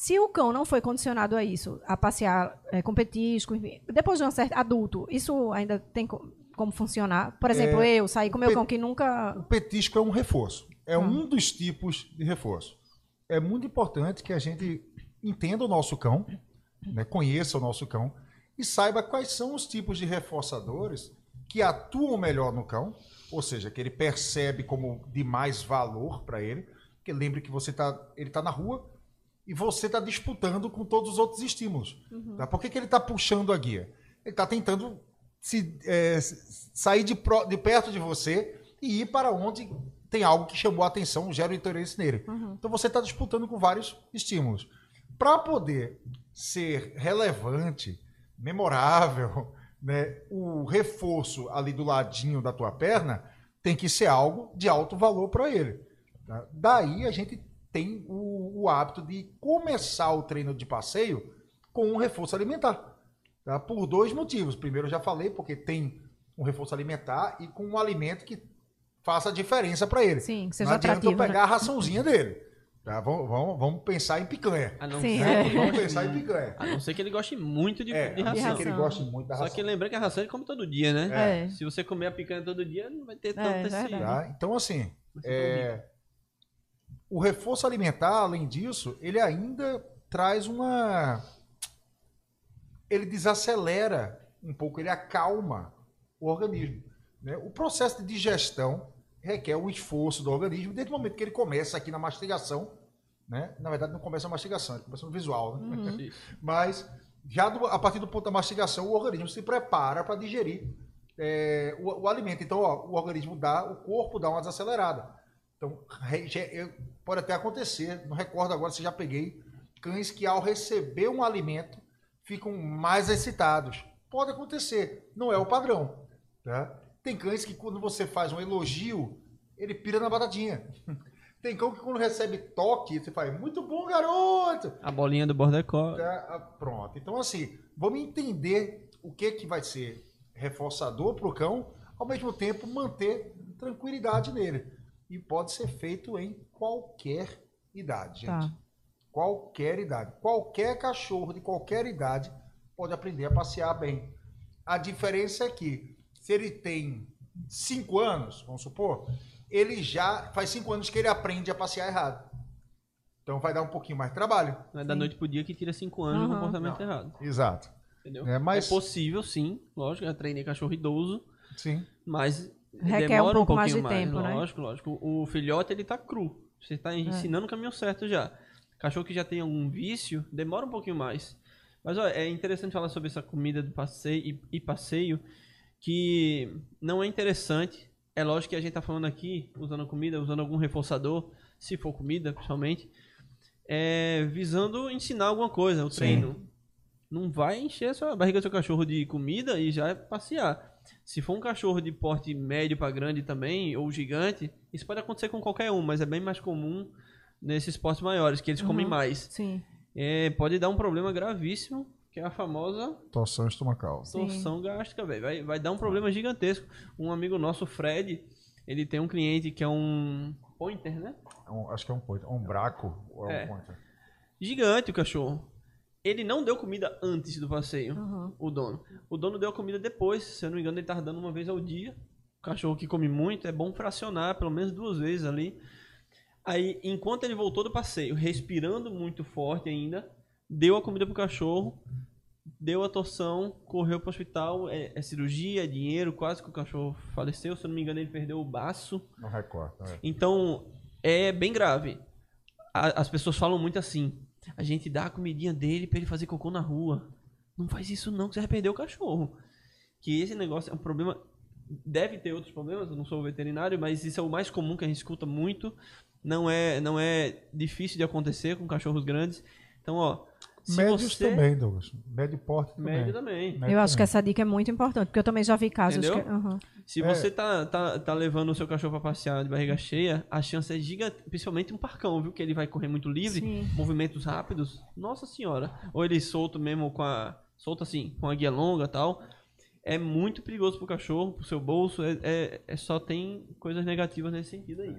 Se o cão não foi condicionado a isso, a passear é, com petisco, enfim, depois de um certo adulto, isso ainda tem co- como funcionar? Por exemplo, eu saí com meu cão que nunca. O petisco é um reforço. É Hum. um dos tipos de reforço. É muito importante que a gente entenda o nosso cão, né, conheça o nosso cão e saiba quais são os tipos de reforçadores que atuam melhor no cão, ou seja, que ele percebe como de mais valor para ele. Porque lembre que você tá, ele está na rua e você está disputando com todos os outros estímulos. Tá? Por que, que ele está puxando a guia? Ele está tentando se, é, sair de, pro- de perto de você e ir para onde tem algo que chamou a atenção, gera o interesse nele. Então você está disputando com vários estímulos. Para poder ser relevante, memorável, né, o reforço ali do ladinho da tua perna tem que ser algo de alto valor para ele. tá? Daí a gente tem o, o hábito de começar o treino de passeio com um reforço alimentar. tá? Por dois motivos. Primeiro, eu já falei, porque tem um reforço alimentar e com um alimento que faça a diferença para ele. Sim, que seja Não adianta eu atrativo. né? pegar a raçãozinha dele. tá? Vamos, vamos, vamos pensar em picanha. A não, Sim, ser, é. Vamos pensar em picanha. a não ser que ele goste muito de, É, de a não ser ração. que ele ração. goste muito da Só ração. que lembrando que a ração ele come todo dia, né? É. Se você comer a picanha todo dia, não vai ter É, tanto esse... verdade. Tá? Então, assim, é, o reforço alimentar, além disso, ele ainda traz uma. Ele desacelera um pouco, ele acalma o organismo. né? O processo de digestão requer um esforço do organismo desde o momento que ele começa aqui na mastigação. Né? Na verdade, não começa na mastigação, ele começa no visual. Né? Uhum. Mas já do- a partir do ponto da mastigação, o organismo se prepara para digerir é, o, o alimento. Então, ó, o organismo dá, o corpo dá uma desacelerada. Então, pode até acontecer, não recordo agora se já peguei cães que ao receber um alimento ficam mais excitados. Pode acontecer, não é o padrão. Tá? Tem cães que quando você faz um elogio, ele pira na batatinha. Tem cão que quando recebe toque, você faz, muito bom, garoto! A bolinha do border collie. Tá, ah, pronto. Então, assim, vamos entender o que, que vai ser reforçador para o cão, ao mesmo tempo manter tranquilidade nele. E pode ser feito em qualquer idade, gente. Tá. Qualquer idade. Qualquer cachorro de qualquer idade pode aprender a passear bem. A diferença é que, se ele tem cinco anos, vamos supor, ele já faz cinco anos que ele aprende a passear errado. Então vai dar um pouquinho mais de trabalho. Não é da noite pro dia que tira 5 anos de Aham. comportamento errado. Exato. Entendeu? É, mas- É possível, sim. Lógico, eu treinei cachorro idoso, Sim. mas Requer demora um pouco mais pouquinho de tempo, né? Lógico, lógico. O filhote, ele tá cru. Você tá ensinando o caminho certo já. Cachorro que já tem algum vício, demora um pouquinho mais. Mas, ó, é interessante falar sobre essa comida do passeio e, e passeio, que não é interessante. É lógico que a gente tá falando aqui, usando comida, usando algum reforçador, se for comida, principalmente, é, visando ensinar alguma coisa, o Sim. treino. Não vai encher a barriga do seu cachorro de comida e já passear. Se for um cachorro de porte médio para grande também, ou gigante, isso pode acontecer com qualquer um, mas é bem mais comum nesses portes maiores, que eles comem Uhum. mais. Sim. É, pode dar um problema gravíssimo, que é a famosa Torção estomacal. Sim. torção gástrica, velho. Vai, vai dar um problema gigantesco. Um amigo nosso, Fred, ele tem um cliente que é um pointer, né? É um- acho que é um pointer. Um braco ou é É. um pointer? Gigante o cachorro. Ele não deu comida antes do passeio, Uhum. o dono. O dono deu a comida depois, se eu não me engano, ele tava dando uma vez ao dia. O cachorro que come muito, é bom fracionar pelo menos duas vezes ali. Aí, enquanto ele voltou do passeio, respirando muito forte ainda, deu a comida pro cachorro, deu a torção, correu pro hospital, é, é cirurgia, é dinheiro, quase que o cachorro faleceu. Se eu não me engano, ele perdeu o baço. Não recorta. É. Então, é bem grave. A- as pessoas falam muito assim: a gente dá a comidinha dele pra ele fazer cocô na rua. Não faz isso não, que você vai perder o cachorro. Que esse negócio é um problema. Deve ter outros problemas, eu não sou veterinário, mas isso é o mais comum que a gente escuta muito. Não é, não é difícil de acontecer com cachorros grandes. Então, ó. Se Médios você... também, Douglas. Médio porte também. Médio também. Médio Eu acho que essa dica é muito importante, porque eu também já vi casos Entendeu? que. Uhum. Se É. você tá, tá, tá levando o seu cachorro pra passear de barriga cheia, a chance é gigante, principalmente um parcão, viu? Que ele vai correr muito livre, Sim. movimentos rápidos. Nossa senhora. Ou ele solto mesmo com a. Solto assim, com a guia longa e tal. É muito perigoso pro cachorro, pro seu bolso. É, é, é só tem coisas negativas nesse sentido aí.